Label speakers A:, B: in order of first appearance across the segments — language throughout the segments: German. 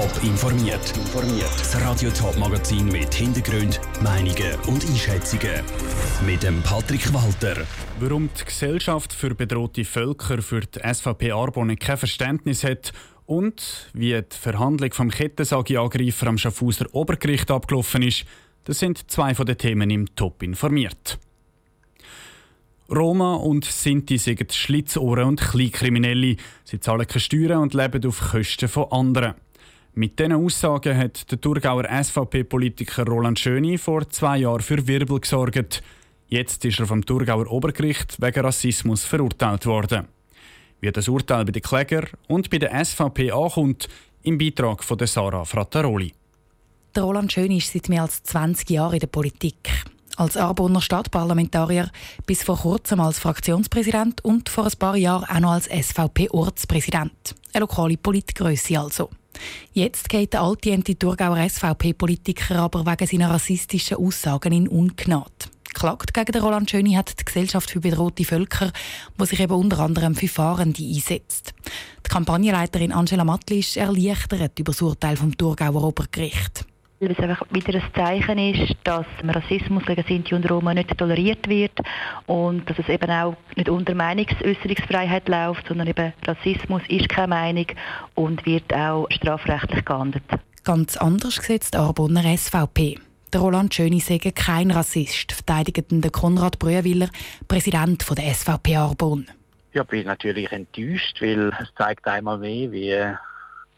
A: Top informiert. Das Radio Top Magazin mit Hintergrund, Meinungen und Einschätzungen mit dem Patrick Walter.
B: Warum die Gesellschaft für bedrohte Völker für die SVP Arbonne kein Verständnis hat und wie die Verhandlung vom Kettensagi-Angreifer am Schaffhauser Obergericht abgelaufen ist, das sind zwei von den Themen im Top informiert. Roma und Sinti sind Schlitzohren und Kleinkriminelle. Sie zahlen keine Steuern und leben auf Kosten von anderen. Mit diesen Aussagen hat der Thurgauer SVP-Politiker Roland Schöni vor zwei Jahren für Wirbel gesorgt. Jetzt ist er vom Thurgauer Obergericht wegen Rassismus verurteilt worden. Wie das Urteil bei den Kläger und bei der SVP ankommt, im Beitrag von Sarah Frattaroli.
C: Der Roland Schöni ist seit mehr als 20 Jahren in der Politik als Arbonner Stadtparlamentarier, bis vor kurzem als Fraktionspräsident und vor ein paar Jahren auch noch als SVP-Ortspräsident. Eine lokale Politgröße also. Jetzt geht der alte Thurgauer SVP-Politiker aber wegen seiner rassistischen Aussagen in Ungnade. Klagt gegen den Roland Schöni hat die Gesellschaft für bedrohte Völker, wo sich eben unter anderem für Fahrende einsetzt. Die Kampagnenleiterin Angela Matli ist erleichtert über das Urteil vom Thurgauer Obergericht
D: weil es einfach wieder ein Zeichen ist, dass Rassismus gegen Sinti und Roma nicht toleriert wird und dass es eben auch nicht unter Meinungsäußerungsfreiheit läuft, sondern eben Rassismus ist keine Meinung und wird auch strafrechtlich geahndet.
C: Ganz anders die Arbonner SVP. Der Roland Schöni sagt kein Rassist, verteidigt der Konrad Brüewiller, Präsident der SVP Arbon.
E: Ja, ich bin natürlich enttäuscht, weil es zeigt einmal mehr, wie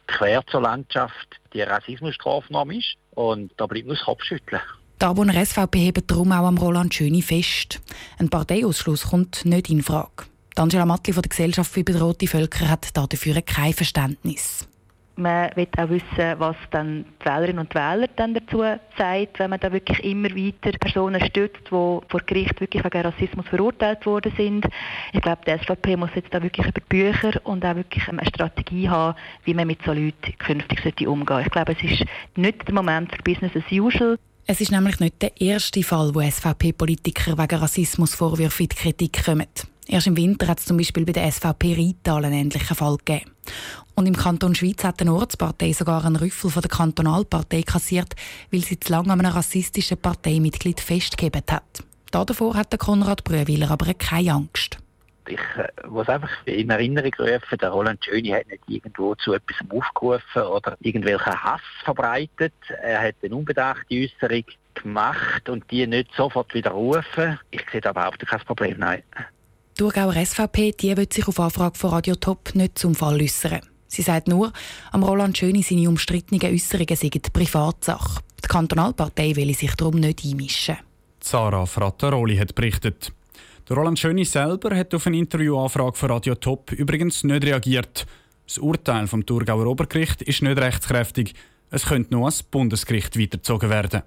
E: quer zur Landschaft die Rassismusstrafnorm ist. Und da bleibt nur das Kopfschütteln.
C: Die Arboner SVP hebt darum auch am Roland Schöni fest. Ein Parteiausschluss kommt nicht in Frage. Angela Matli von der Gesellschaft für bedrohte Völker hat dafür kein Verständnis.
D: Man will auch wissen, was dann die Wählerinnen und Wähler dann dazu sagt, wenn man da wirklich immer weiter Personen stützt, die vor Gericht wirklich wegen Rassismus verurteilt worden sind. Ich glaube, die SVP muss jetzt da wirklich über Bücher und auch wirklich eine Strategie haben, wie man mit so Leuten künftig umgehen sollte. Ich glaube, es ist nicht der Moment für Business as usual.
C: Es ist nämlich nicht der erste Fall, wo SVP-Politiker wegen Rassismusvorwürfe in die Kritik kommen. Erst im Winter hat es zum Beispiel bei der SVP Rital einen ähnlichen Fall gegeben. Und im Kanton Schweiz hat eine Ortspartei sogar einen Rüffel von der Kantonalpartei kassiert, weil sie zu lange an einem rassistischen Parteimitglied festgegeben hat. Davor hat Konrad Brühwiller aber keine Angst.
E: Ich äh, muss einfach in Erinnerung rufen, der Roland Schöni hat nicht irgendwo zu etwas aufgerufen oder irgendwelchen Hass verbreitet. Er hat eine unbedachte Äußerung gemacht und die nicht sofort widerrufen. Ich sehe da überhaupt kein Problem, nein.
C: Die Thurgauer SVP die wird sich auf Anfrage von Radio Top nicht zum Fall äußern. Sie sagt nur, am Roland Schöni seine umstrittenen Äußerungen seien Privatsache. Die Kantonalpartei will sich darum nicht einmischen.
B: Sarah Frattaroli hat berichtet. Der Roland Schöni selber hat auf eine Interviewanfrage von Radio Top übrigens nicht reagiert. Das Urteil vom Thurgauer Obergericht ist nicht rechtskräftig. Es könnte nur ans Bundesgericht weitergezogen werden.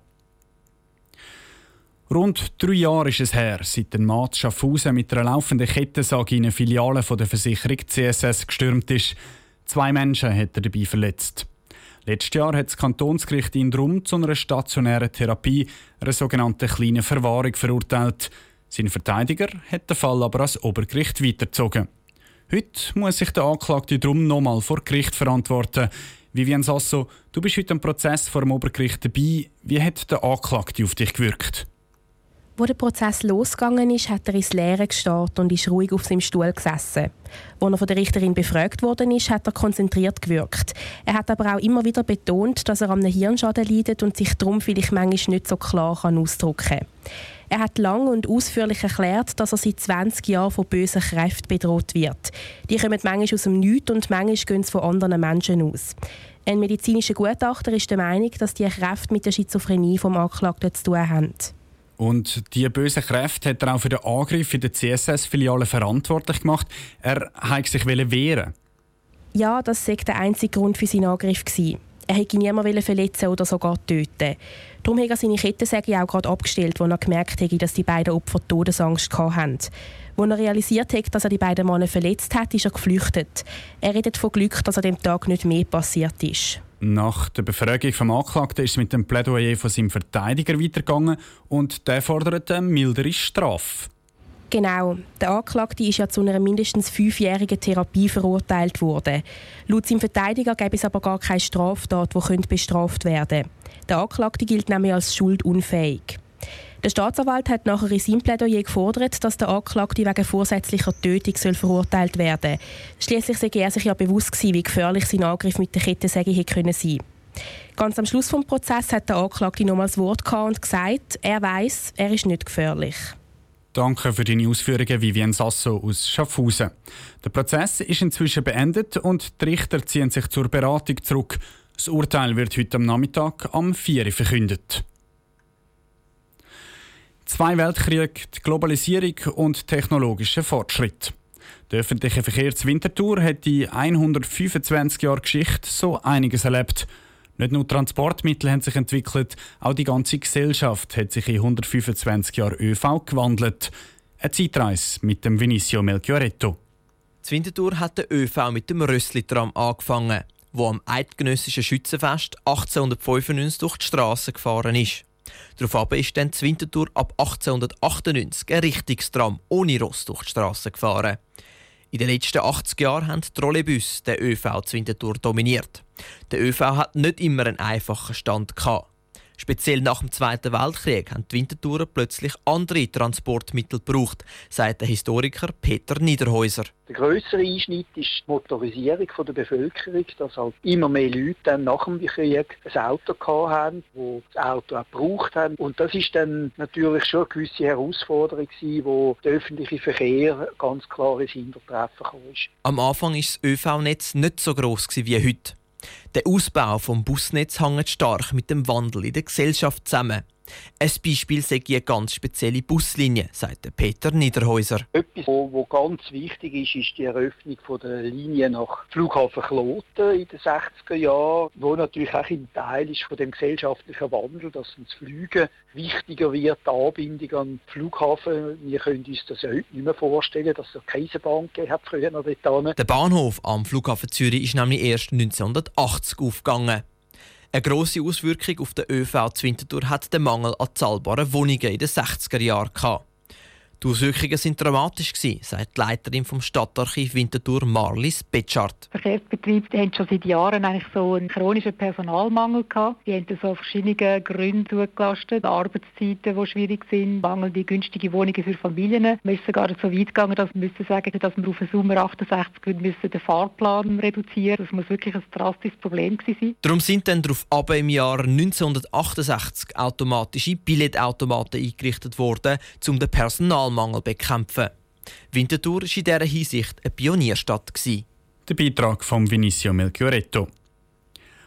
B: Rund drei Jahre ist es her, seit der Maat Schaffhausen mit einer laufenden Kettensage in eine Filiale der Versicherung CSS gestürmt ist. Zwei Menschen hat er dabei verletzt. Letztes Jahr hat das Kantonsgericht ihn drum zu einer stationären Therapie, einer sogenannten kleinen Verwahrung, verurteilt. Sein Verteidiger hat den Fall aber als Obergericht weitergezogen. Heute muss sich der Anklagte drum nochmal vor Gericht verantworten. Vivian Sasso, du bist heute am Prozess vor dem Obergericht dabei. Wie hat der Anklagte auf dich gewirkt?
F: Wo der Prozess losgegangen ist, hat er ins Leere gestarrt und ist ruhig auf seinem Stuhl gesessen. Als er von der Richterin befragt worden ist, hat er konzentriert gewirkt. Er hat aber auch immer wieder betont, dass er an einem Hirnschaden leidet und sich darum vielleicht manchmal nicht so klar ausdrücken kann. Er hat lang und ausführlich erklärt, dass er seit 20 Jahren von bösen Kräften bedroht wird. Die kommen manchmal aus dem Nichts und manchmal gehen sie von anderen Menschen aus. Ein medizinischer Gutachter ist der Meinung, dass die Kräfte mit der Schizophrenie vom Anklagten zu tun haben.
B: Und diese bösen Kräfte hat er auch für den Angriff in der CSS-Filiale verantwortlich gemacht. Er wollte sich wehren.
F: Ja, das war der einzige Grund für seinen Angriff. Er wollte niemanden verletzen oder sogar töten. Darum hat er seine Kettensäge auch gerade abgestellt, als er gemerkt hat, dass die beiden Opfer Todesangst hatten. Als er realisiert hat, dass er die beiden Männer verletzt hat, ist er geflüchtet. Er redet von Glück, dass an dem Tag nicht mehr passiert ist.
B: Nach der Befragung vom Anklagten ist es mit dem Plädoyer von seinem Verteidiger weitergegangen und der fordert eine mildere Strafe.
F: Genau. Der Anklagte ist ja zu einer mindestens fünfjährigen Therapie verurteilt worden. Laut seinem Verteidiger gäbe es aber gar keine Straftat, die bestraft werden könnte. Der Anklagte gilt nämlich als schuldunfähig. Der Staatsanwalt hat nachher in seinem Plädoyer gefordert, dass der Anklagte wegen vorsätzlicher Tötung soll verurteilt werden soll. Schließlich sei er sich ja bewusst gewesen, wie gefährlich sein Angriff mit der Kettensäge hätte können sein. Ganz am Schluss des Prozesses hat der Anklagte nochmals Wort und gesagt, er weiß, er ist nicht gefährlich.
B: Danke für deine Ausführungen, Vivian Sasso aus Schaffhausen. Der Prozess ist inzwischen beendet und die Richter ziehen sich zur Beratung zurück. Das Urteil wird heute am Nachmittag am 4 Uhr verkündet. Zwei Weltkriege, die Globalisierung und technologischer Fortschritt. Der öffentliche Verkehr zur Winterthur hat in 125 Jahren Geschichte so einiges erlebt. Nicht nur Transportmittel haben sich entwickelt, auch die ganze Gesellschaft hat sich in 125 Jahren ÖV gewandelt. Eine Zeitreise mit dem Vinicio Melchioretto.
G: Die Winterthur hat der ÖV mit dem Rössli-Tram angefangen, wo am Eidgenössischen Schützenfest 1895 durch die Straße gefahren ist. Daraufhin ist dann die Winterthur ab 1898 ein richtiges Tram ohne Ross durch die Straße gefahren. In den letzten 80 Jahren haben Trolleybus den ÖV zu Winterthur dominiert. Der ÖV hat nicht immer einen einfachen Stand gehabt. Speziell nach dem Zweiten Weltkrieg haben die Wintertouren plötzlich andere Transportmittel gebraucht, sagt der Historiker Peter Niederhäuser.
H: Der größere Einschnitt ist die Motorisierung der Bevölkerung, dass halt immer mehr Leute dann nach dem Krieg ein Auto hatten, die das Auto auch gebraucht haben. Und das ist dann natürlich schon eine gewisse Herausforderung gewesen, wo der öffentliche Verkehr ganz klar ins Hintertreffen kam.
G: Am Anfang war das ÖV-Netz nicht so gross wie heute. Der Ausbau des Busnetz hängt stark mit dem Wandel in der Gesellschaft zusammen. Ein Beispiel sei eine ganz spezielle Buslinie, sagt Peter Niederhäuser.
H: Etwas, was ganz wichtig ist, ist die Eröffnung der Linie nach Flughafen Kloten in den 60er Jahren, wo natürlich auch ein Teil ist von dem gesellschaftlichen Wandel, dass das Fliegen wichtiger wird, die Anbindung an den Flughafen. Wir können uns das ja heute nicht mehr vorstellen, dass es keine Bahn gegeben hat früher noch dort.
G: Der Bahnhof am Flughafen Zürich ist nämlich erst 1980 aufgegangen. Eine grosse Auswirkung auf den ÖV zu Winterthur hat der Mangel an zahlbaren Wohnungen in den 60er Jahren gehabt. Die Auswirkungen waren dramatisch, sagt die Leiterin vom Stadtarchiv Winterthur Marlies Betschart.
I: Verkehrsbetriebe haben schon seit Jahren eigentlich so einen chronischen Personalmangel gehabt. Die haben so verschiedene Gründe zugelastet. Arbeitszeiten, die schwierig sind, mangelnde günstige Wohnungen für Familien. Wir sind sogar so weit gegangen, dass wir müssen sagen, dass wir auf den Sommer 68 müssen den Fahrplan reduzieren Das muss wirklich ein drastisches Problem sein.
G: Darum sind dann darauf ab im Jahr 1968 automatische Billetautomaten eingerichtet worden, um den Personal Personalmangel bekämpfen. Winterthur war in dieser Hinsicht eine Pionierstadt.
B: Der Beitrag von Vinicio Melchioretto.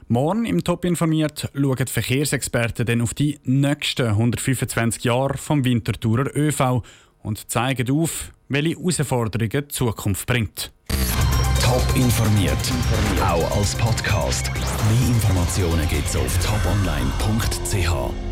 B: Morgen im Top informiert schauen die Verkehrsexperten dann auf die nächsten 125 Jahre vom Winterthurer ÖV und zeigen auf, welche Herausforderungen die Zukunft bringt.
A: Top informiert, auch als Podcast. Mehr Informationen gibt es auf toponline.ch.